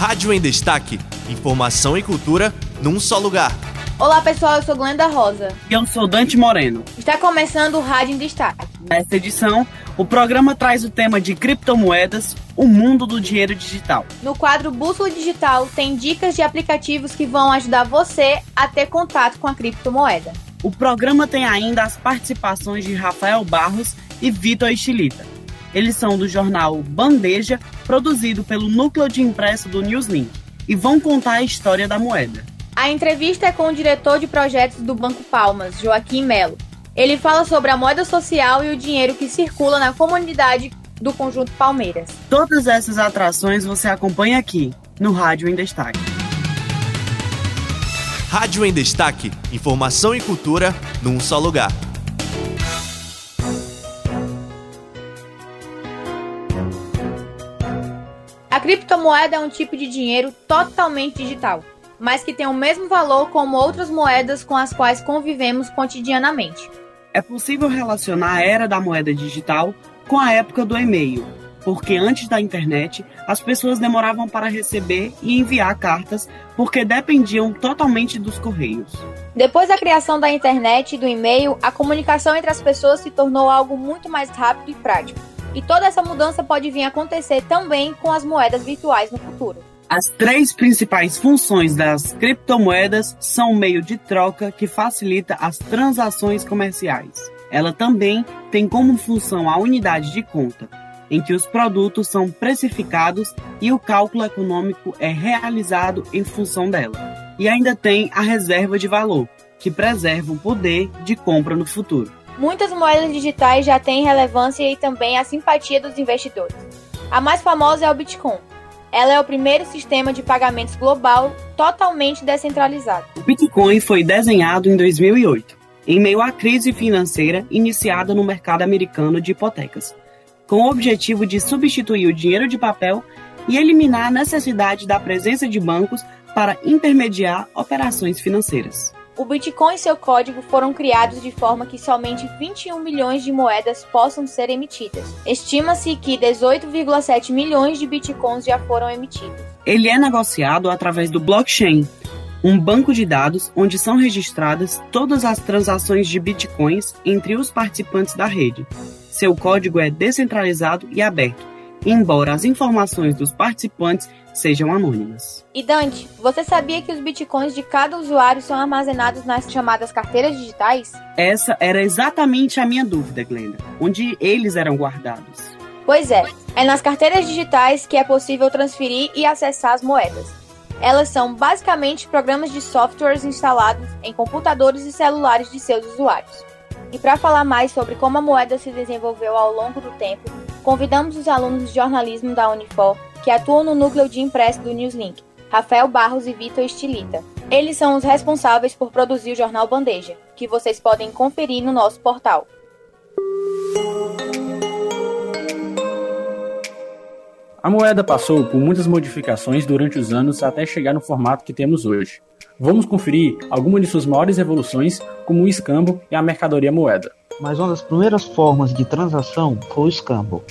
Rádio em Destaque. Informação e cultura num só lugar. Olá pessoal, eu sou Glenda Rosa. E eu sou Dante Moreno. Está começando o Rádio em Destaque. Nesta edição, o programa traz o tema de criptomoedas, o mundo do dinheiro digital. No quadro Bússola Digital, tem dicas de aplicativos que vão ajudar você a ter contato com a criptomoeda. O programa tem ainda as participações de Rafael Barros e Vitor Estilita. Eles são do jornal Bandeja, produzido pelo núcleo de impresso do Newslink, e vão contar a história da moeda. A entrevista é com o diretor de projetos do Banco Palmas, Joaquim Melo. Ele fala sobre a moeda social e o dinheiro que circula na comunidade do Conjunto Palmeiras. Todas essas atrações você acompanha aqui, no Rádio em Destaque. Rádio em Destaque. Informação e cultura num só lugar. Criptomoeda é um tipo de dinheiro totalmente digital, mas que tem o mesmo valor como outras moedas com as quais convivemos cotidianamente. É possível relacionar a era da moeda digital com a época do e-mail, porque antes da internet as pessoas demoravam para receber e enviar cartas porque dependiam totalmente dos correios. Depois da criação da internet e do e-mail, a comunicação entre as pessoas se tornou algo muito mais rápido e prático. E toda essa mudança pode vir a acontecer também com as moedas virtuais no futuro. As três principais funções das criptomoedas são o meio de troca que facilita as transações comerciais. Ela também tem como função a unidade de conta, em que os produtos são precificados e o cálculo econômico é realizado em função dela. E ainda tem a reserva de valor, que preserva o poder de compra no futuro. Muitas moedas digitais já têm relevância e também a simpatia dos investidores. A mais famosa é o Bitcoin. Ela é o primeiro sistema de pagamentos global totalmente descentralizado. O Bitcoin foi desenhado em 2008, em meio à crise financeira iniciada no mercado americano de hipotecas, com o objetivo de substituir o dinheiro de papel e eliminar a necessidade da presença de bancos para intermediar operações financeiras. O Bitcoin e seu código foram criados de forma que somente 21 milhões de moedas possam ser emitidas. Estima-se que 18,7 milhões de Bitcoins já foram emitidos. Ele é negociado através do blockchain, um banco de dados onde são registradas todas as transações de Bitcoins entre os participantes da rede. Seu código é descentralizado e aberto, embora as informações dos participantes sejam anônimas. E Dante, você sabia que os bitcoins de cada usuário são armazenados nas chamadas carteiras digitais? Essa era exatamente a minha dúvida, Glenda. Onde eles eram guardados? Pois é, é nas carteiras digitais que é possível transferir e acessar as moedas. Elas são basicamente programas de softwares instalados em computadores e celulares de seus usuários. E para falar mais sobre como a moeda se desenvolveu ao longo do tempo, convidamos os alunos de jornalismo da Unifor que atuam no núcleo de impresso do Newslink, Rafael Barros e Vitor Estilita. Eles são os responsáveis por produzir o jornal Bandeja, que vocês podem conferir no nosso portal. A moeda passou por muitas modificações durante os anos até chegar no formato que temos hoje. Vamos conferir algumas de suas maiores evoluções, como o escambo e a mercadoria moeda. Mas uma das primeiras formas de transação foi o escambo,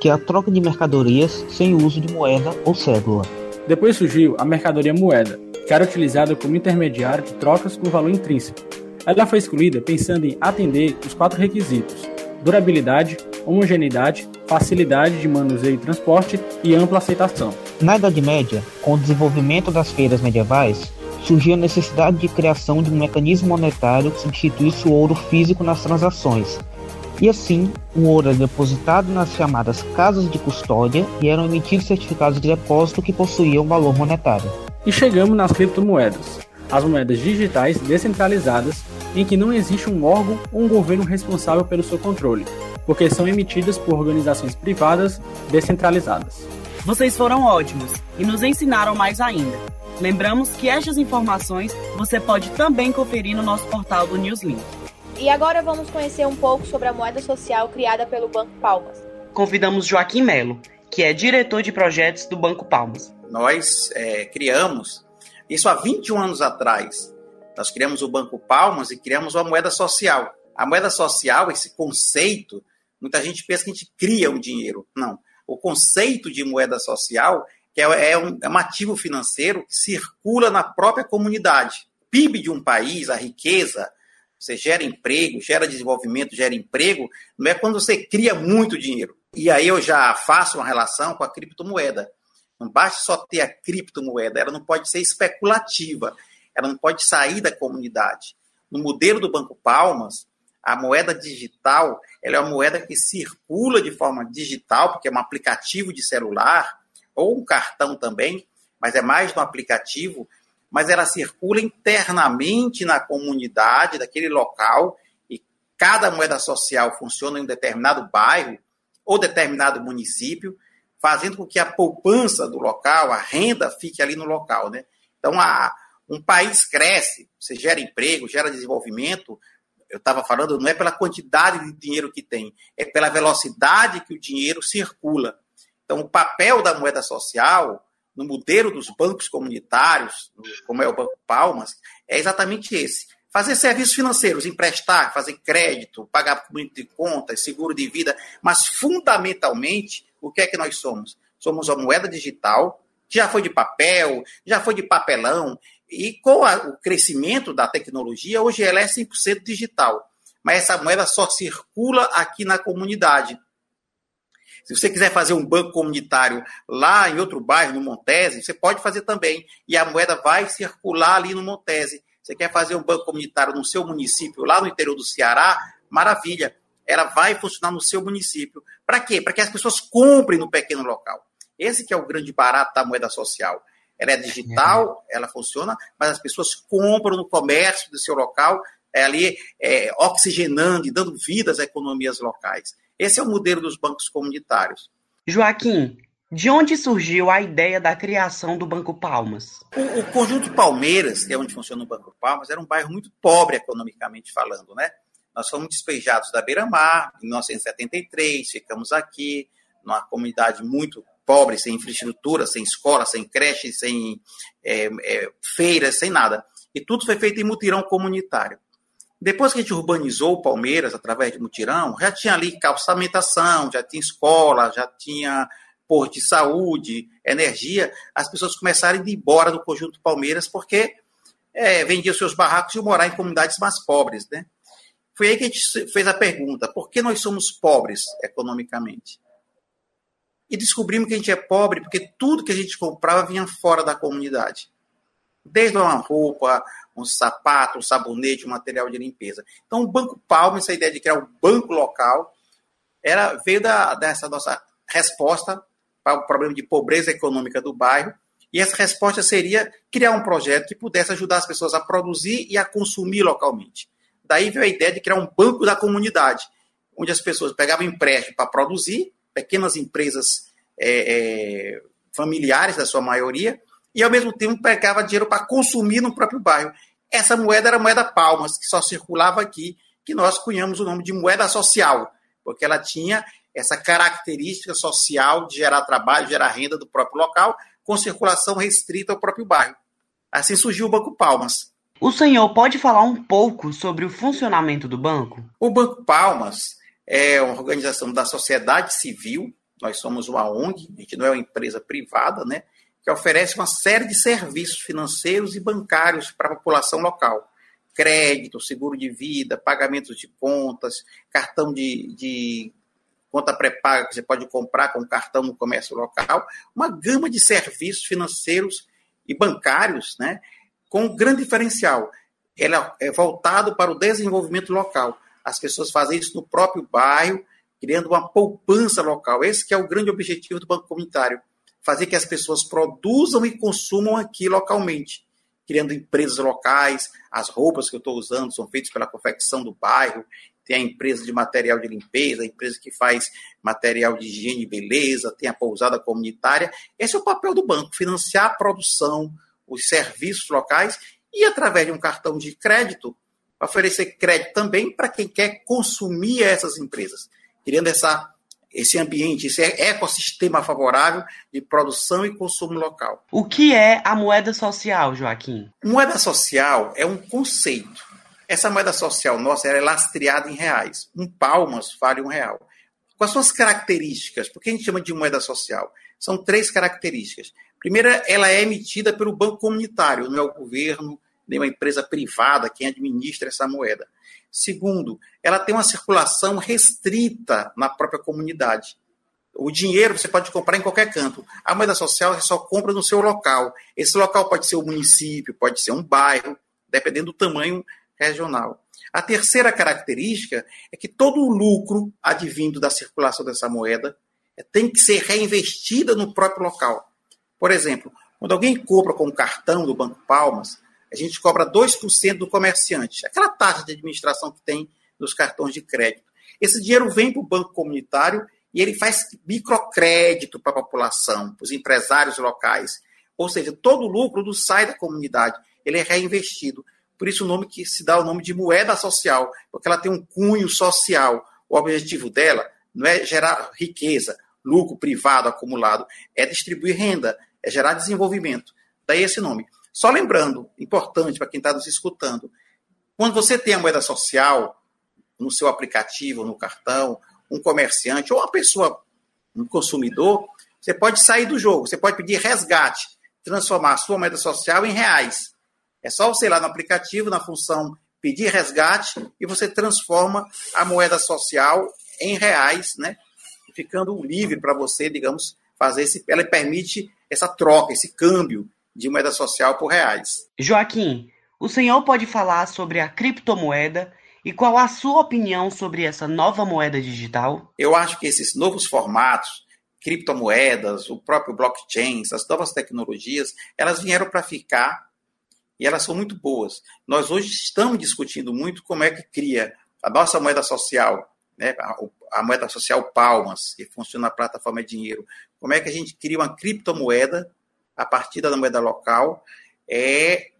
que é a troca de mercadorias sem o uso de moeda ou cédula. Depois surgiu a mercadoria moeda, que era utilizada como intermediário de trocas por valor intrínseco. Ela foi escolhida pensando em atender os quatro requisitos: durabilidade, homogeneidade, facilidade de manuseio e transporte e ampla aceitação. Na Idade Média, com o desenvolvimento das feiras medievais, surgiu a necessidade de criação de um mecanismo monetário que substituísse o ouro físico nas transações, e assim, o ouro é depositado nas chamadas casas de custódia e eram emitidos certificados de depósito que possuíam valor monetário. E chegamos nas criptomoedas, as moedas digitais descentralizadas em que não existe um órgão ou um governo responsável pelo seu controle, porque são emitidas por organizações privadas descentralizadas. Vocês foram ótimos e nos ensinaram mais ainda. Lembramos que estas informações você pode também conferir no nosso portal do Newslink. E agora vamos conhecer um pouco sobre a moeda social criada pelo Banco Palmas. Convidamos Joaquim Melo, que é diretor de projetos do Banco Palmas. Nós é, criamos, isso há 21 anos atrás, nós criamos o Banco Palmas e criamos uma moeda social. A moeda social, esse conceito, muita gente pensa que a gente cria um dinheiro. Não. O conceito de moeda social que é, é, um, é um ativo financeiro que circula na própria comunidade. PIB de um país, a riqueza, você gera emprego, gera desenvolvimento, gera emprego, não é quando você cria muito dinheiro. E aí eu já faço uma relação com a criptomoeda. Não basta só ter a criptomoeda, ela não pode ser especulativa, ela não pode sair da comunidade. No modelo do Banco Palmas, a moeda digital ela é uma moeda que circula de forma digital, porque é um aplicativo de celular, ou um cartão também, mas é mais no aplicativo, mas ela circula internamente na comunidade daquele local e cada moeda social funciona em um determinado bairro ou determinado município, fazendo com que a poupança do local, a renda fique ali no local, né? Então, a, um país cresce, você gera emprego, gera desenvolvimento, eu estava falando, não é pela quantidade de dinheiro que tem, é pela velocidade que o dinheiro circula. Então, o papel da moeda social, no modelo dos bancos comunitários, como é o Banco Palmas, é exatamente esse. Fazer serviços financeiros, emprestar, fazer crédito, pagar cumprimento de contas, seguro de vida, mas fundamentalmente, o que é que nós somos? Somos uma moeda digital, que já foi de papel, já foi de papelão, e com a, o crescimento da tecnologia, hoje ela é 100% digital. Mas essa moeda só circula aqui na comunidade. Se você quiser fazer um banco comunitário lá em outro bairro, no Montese, você pode fazer também. E a moeda vai circular ali no Montese. Você quer fazer um banco comunitário no seu município, lá no interior do Ceará, maravilha. Ela vai funcionar no seu município. Para quê? Para que as pessoas comprem no pequeno local. Esse que é o grande barato da moeda social. Ela é digital, ela funciona, mas as pessoas compram no comércio do seu local, é ali é, oxigenando e dando vida às economias locais. Esse é o modelo dos bancos comunitários. Joaquim, de onde surgiu a ideia da criação do Banco Palmas? O, o, Conjunto Palmeiras, que é onde funciona o Banco Palmas, era um bairro muito pobre economicamente falando, né? Nós fomos despejados da Beira-Mar em 1973, ficamos aqui numa comunidade muito pobre, sem infraestrutura, sem escola, sem creche, sem é, é, feiras, sem nada. E tudo foi feito em mutirão comunitário. Depois que a gente urbanizou o Palmeiras através de mutirão, já tinha ali calçamentação, já tinha escola, já tinha posto de saúde, energia. As pessoas começaram a ir embora do conjunto Palmeiras porque é, vendiam seus barracos e morar em comunidades mais pobres, né? Foi aí que a gente fez a pergunta: por que nós somos pobres economicamente? e descobrimos que a gente é pobre porque tudo que a gente comprava vinha fora da comunidade. Desde uma roupa, um sapato, um sabonete, um material de limpeza. Então, o Banco Palma, essa ideia de criar um banco local, era, veio da, dessa nossa resposta para o problema de pobreza econômica do bairro. E essa resposta seria criar um projeto que pudesse ajudar as pessoas a produzir e a consumir localmente. Daí veio a ideia de criar um banco da comunidade, onde as pessoas pegavam empréstimo para produzir pequenas empresas é, é, familiares, da sua maioria, e ao mesmo tempo pegava dinheiro para consumir no próprio bairro. Essa moeda era moeda palmas, que só circulava aqui, que nós cunhamos o nome de moeda social, porque ela tinha essa característica social de gerar trabalho, gerar renda do próprio local, com circulação restrita ao próprio bairro. Assim surgiu o Banco Palmas. O senhor pode falar um pouco sobre o funcionamento do banco? O Banco Palmas é uma organização da sociedade civil, nós somos uma ONG, a gente não é uma empresa privada, né? Que oferece uma série de serviços financeiros e bancários para a população local. Crédito, seguro de vida, pagamentos de contas, cartão de, de conta pré-paga que você pode comprar com cartão no comércio local, uma gama de serviços financeiros e bancários, né, com um grande diferencial. Ela é voltado para o desenvolvimento local. As pessoas fazem isso no próprio bairro, criando uma poupança local. Esse que é o grande objetivo do Banco Comunitário, fazer que as pessoas produzam e consumam aqui localmente, criando empresas locais, as roupas que eu estou usando são feitas pela confecção do bairro, tem a empresa de material de limpeza, a empresa que faz material de higiene e beleza, tem a pousada comunitária. Esse é o papel do banco, financiar a produção, os serviços locais e, através de um cartão de crédito, oferecer crédito também para quem quer consumir essas empresas, criando essa, esse ambiente, esse ecossistema favorável de produção e consumo local. O que é a moeda social, Joaquim? Moeda social é um conceito. Essa moeda social nossa é lastreada em reais. Um palmas vale um real. Quais são as características? Por que a gente chama de moeda social? são três características. Primeira, ela é emitida pelo banco comunitário, não é o governo, nem uma empresa privada quem administra essa moeda. Segundo, ela tem uma circulação restrita na própria comunidade. O dinheiro você pode comprar em qualquer canto. A moeda social você só compra no seu local. Esse local pode ser o município, pode ser um bairro, dependendo do tamanho regional. A terceira característica é que todo o lucro advindo da circulação dessa moeda tem que ser reinvestida no próprio local. Por exemplo, quando alguém compra com um cartão do Banco Palmas, a gente cobra 2% do comerciante, aquela taxa de administração que tem nos cartões de crédito. Esse dinheiro vem para o banco comunitário e ele faz microcrédito para a população, para os empresários locais. Ou seja, todo o lucro não sai da comunidade, ele é reinvestido. Por isso o nome que se dá o nome de moeda social, porque ela tem um cunho social. O objetivo dela não é gerar riqueza, lucro privado acumulado, é distribuir renda, é gerar desenvolvimento. Daí esse nome. Só lembrando, importante para quem está nos escutando, quando você tem a moeda social no seu aplicativo, no cartão, um comerciante ou uma pessoa, um consumidor, você pode sair do jogo, você pode pedir resgate, transformar a sua moeda social em reais. É só você ir lá no aplicativo, na função pedir resgate, e você transforma a moeda social em reais, né? Ficando livre para você, digamos, fazer esse. Ela permite essa troca, esse câmbio de moeda social por reais. Joaquim, o senhor pode falar sobre a criptomoeda e qual a sua opinião sobre essa nova moeda digital? Eu acho que esses novos formatos, criptomoedas, o próprio blockchain, as novas tecnologias, elas vieram para ficar e elas são muito boas. Nós hoje estamos discutindo muito como é que cria a nossa moeda social, né, a, a moeda social Palmas, que funciona na plataforma de dinheiro. Como é que a gente cria uma criptomoeda a partir da moeda local? É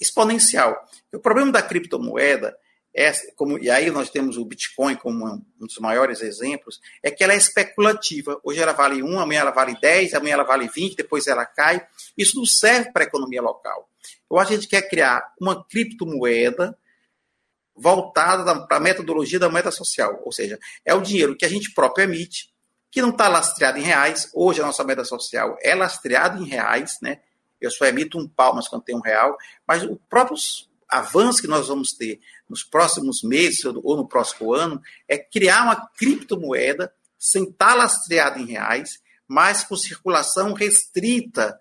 exponencial. O problema da criptomoeda é, como, e aí nós temos o Bitcoin como um, dos maiores exemplos, é que ela é especulativa. Hoje ela vale 1, amanhã ela vale 10, amanhã ela vale 20, depois ela cai. Isso não serve para a economia local. Eu que a gente quer criar uma criptomoeda voltada para a metodologia da moeda social, ou seja, é o dinheiro que a gente próprio emite, que não está lastreado em reais. Hoje a nossa moeda social é lastreada em reais, né? Eu só emito um palmas quando tem um real, mas o próprio avanço que nós vamos ter nos próximos meses ou no próximo ano é criar uma criptomoeda sem estar lastreada em reais, mas com circulação restrita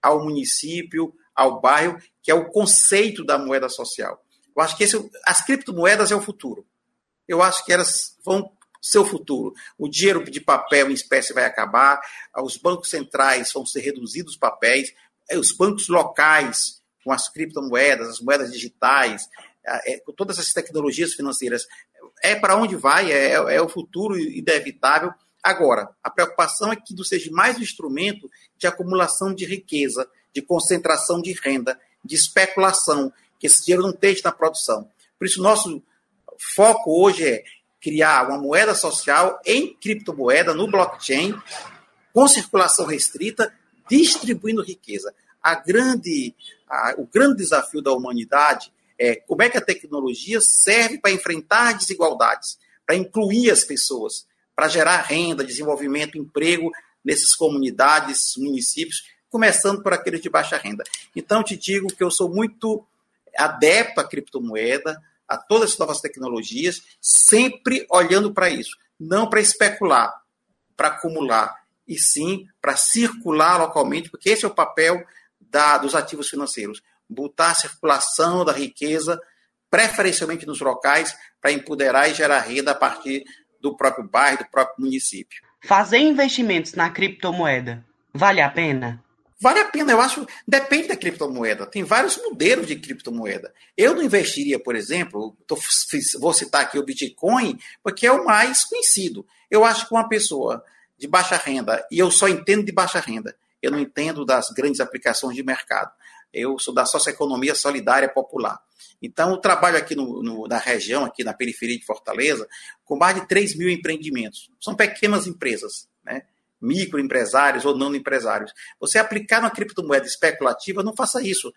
ao município, ao bairro, que é o conceito da moeda social. Eu acho que esse, as criptomoedas é o futuro. Eu acho que elas vão ser o futuro. O dinheiro de papel em espécie vai acabar, os bancos centrais vão ser reduzidos os papéis, os bancos locais com as criptomoedas, as moedas digitais, é, com todas essas tecnologias financeiras, é para onde vai, é, é o futuro inevitável. Agora, a preocupação é que não seja mais um instrumento de acumulação de riqueza, de concentração de renda, de especulação, que esse dinheiro não esteja na produção. Por isso, nosso foco hoje é criar uma moeda social em criptomoeda, no blockchain, com circulação restrita, distribuindo riqueza. A grande, a, o grande desafio da humanidade é como é que a tecnologia serve para enfrentar desigualdades, para incluir as pessoas, para gerar renda, desenvolvimento, emprego nessas comunidades, municípios, começando por aqueles de baixa renda. Então, te digo que eu sou muito adepto à criptomoeda, a todas as novas tecnologias, sempre olhando para isso, não para especular, para acumular, e sim para circular localmente, porque esse é o papel da, dos ativos financeiros botar a circulação da riqueza, preferencialmente nos locais, para empoderar e gerar renda a partir do próprio bairro, do próprio município. Fazer investimentos na criptomoeda vale a pena? Vale a pena, eu acho. Depende da criptomoeda. Tem vários modelos de criptomoeda. Eu não investiria, por exemplo, tô, vou citar aqui o Bitcoin, porque é o mais conhecido. Eu acho que uma pessoa de baixa renda, e eu só entendo de baixa renda, eu não entendo das grandes aplicações de mercado. Eu sou da socioeconomia solidária popular. Então, eu trabalho aqui no, no, na região, aqui na periferia de Fortaleza, com mais de 3 mil empreendimentos. São pequenas empresas, né? Microempresários ou não empresários. Você aplicar na criptomoeda especulativa, não faça isso.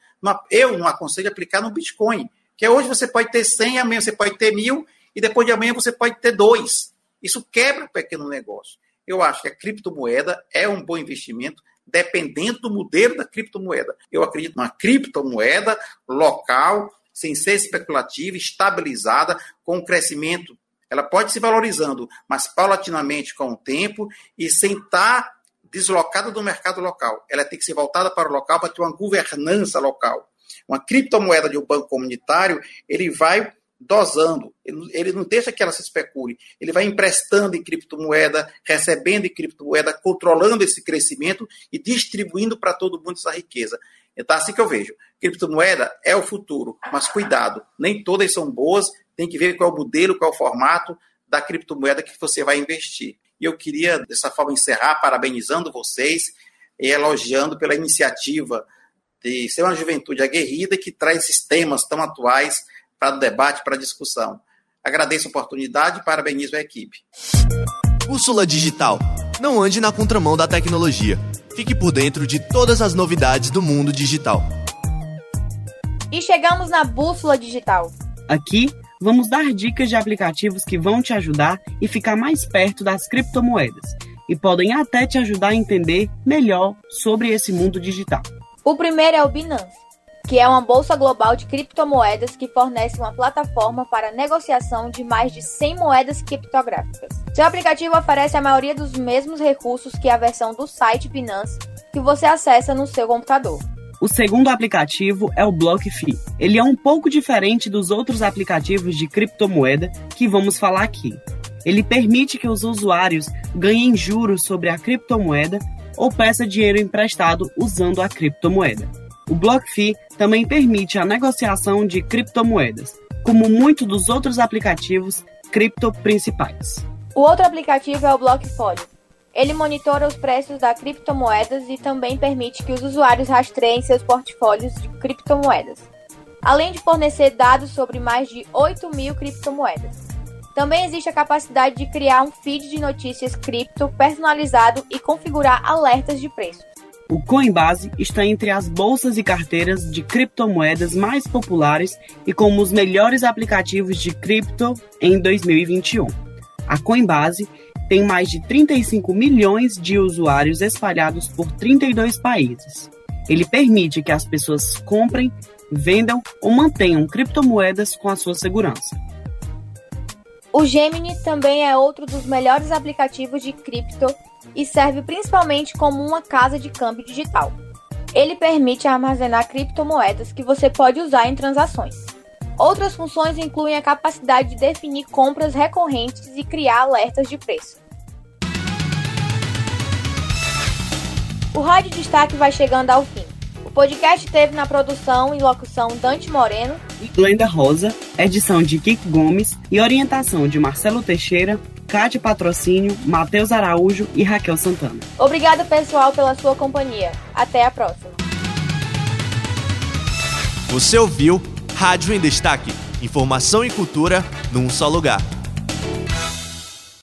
Eu não aconselho aplicar no Bitcoin, que hoje você pode ter 100, amanhã você pode ter mil, e depois de amanhã você pode ter dois. Isso quebra o pequeno negócio. Eu acho que a criptomoeda é um bom investimento, dependendo do modelo da criptomoeda. Eu acredito numa criptomoeda local, sem ser especulativa, estabilizada, com crescimento. Ela pode se valorizando, mas paulatinamente com o tempo e sem estar deslocada do mercado local. Ela tem que ser voltada para o local para ter uma governança local. Uma criptomoeda de um banco comunitário, ele vai dosando, ele não deixa que ela se especule, ele vai emprestando em criptomoeda, recebendo em criptomoeda, controlando esse crescimento e distribuindo para todo mundo essa riqueza. Então, assim que eu vejo. Criptomoeda é o futuro, mas cuidado, nem todas são boas, tem que ver qual é o modelo, qual é o formato da criptomoeda que você vai investir. E eu queria, dessa forma, encerrar parabenizando vocês e elogiando pela iniciativa de ser uma juventude aguerrida que traz esses temas tão atuais para o debate, para a discussão. Agradeço a oportunidade e parabenizo a equipe. Bússola Digital. Não ande na contramão da tecnologia. Fique por dentro de todas as novidades do mundo digital. E chegamos na Bússola Digital. Aqui vamos dar dicas de aplicativos que vão te ajudar e ficar mais perto das criptomoedas e podem até te ajudar a entender melhor sobre esse mundo digital. O primeiro é o Binance, que é uma bolsa global de criptomoedas que fornece uma plataforma para negociação de mais de 100 moedas criptográficas. Seu aplicativo oferece a maioria dos mesmos recursos que a versão do site Binance que você acessa no seu computador. O segundo aplicativo é o BlockFi. Ele é um pouco diferente dos outros aplicativos de criptomoeda que vamos falar aqui. Ele permite que os usuários ganhem juros sobre a criptomoeda ou peça dinheiro emprestado usando a criptomoeda. O BlockFi também permite a negociação de criptomoedas, como muitos dos outros aplicativos cripto principais. O outro aplicativo é o Blockfolio ele monitora os preços das criptomoedas e também permite que os usuários rastreiem seus portfólios de criptomoedas, além de fornecer dados sobre mais de 8 mil criptomoedas. Também existe a capacidade de criar um feed de notícias cripto personalizado e configurar alertas de preço. O Coinbase está entre as bolsas e carteiras de criptomoedas mais populares e como os melhores aplicativos de cripto em 2021. A Coinbase tem mais de 35 milhões de usuários espalhados por 32 países. Ele permite que as pessoas comprem, vendam ou mantenham criptomoedas com a sua segurança. O Gemini também é outro dos melhores aplicativos de cripto e serve principalmente como uma casa de câmbio digital. Ele permite armazenar criptomoedas que você pode usar em transações. Outras funções incluem a capacidade de definir compras recorrentes e criar alertas de preço. O Rádio Destaque vai chegando ao fim. O podcast teve na produção e locução Dante Moreno e Glenda Rosa, edição de Kiko Gomes e orientação de Marcelo Teixeira, Cátia Patrocínio, Matheus Araújo e Raquel Santana. Obrigado, pessoal, pela sua companhia. Até a próxima. Você ouviu Rádio em Destaque. Informação e cultura num só lugar.